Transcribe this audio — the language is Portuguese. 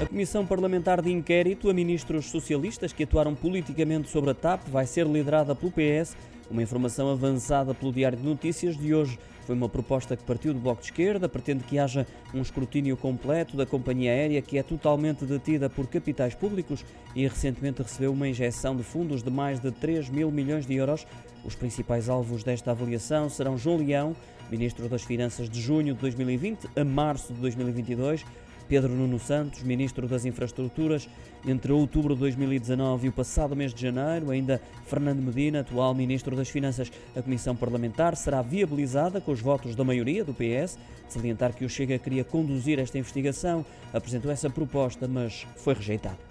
A Comissão Parlamentar de Inquérito a ministros socialistas que atuaram politicamente sobre a TAP vai ser liderada pelo PS. Uma informação avançada pelo Diário de Notícias de hoje. Foi uma proposta que partiu do Bloco de Esquerda, pretende que haja um escrutínio completo da companhia aérea que é totalmente detida por capitais públicos e recentemente recebeu uma injeção de fundos de mais de 3 mil milhões de euros. Os principais alvos desta avaliação serão João Leão, Ministro das Finanças de junho de 2020 a março de 2022, Pedro Nuno Santos, Ministro das Infraestruturas, entre outubro de 2019 e o passado mês de janeiro, ainda Fernando Medina, atual Ministro das Finanças. A Comissão Parlamentar será viabilizada com os votos da maioria do PS. Salientar que o Chega queria conduzir esta investigação, apresentou essa proposta, mas foi rejeitada.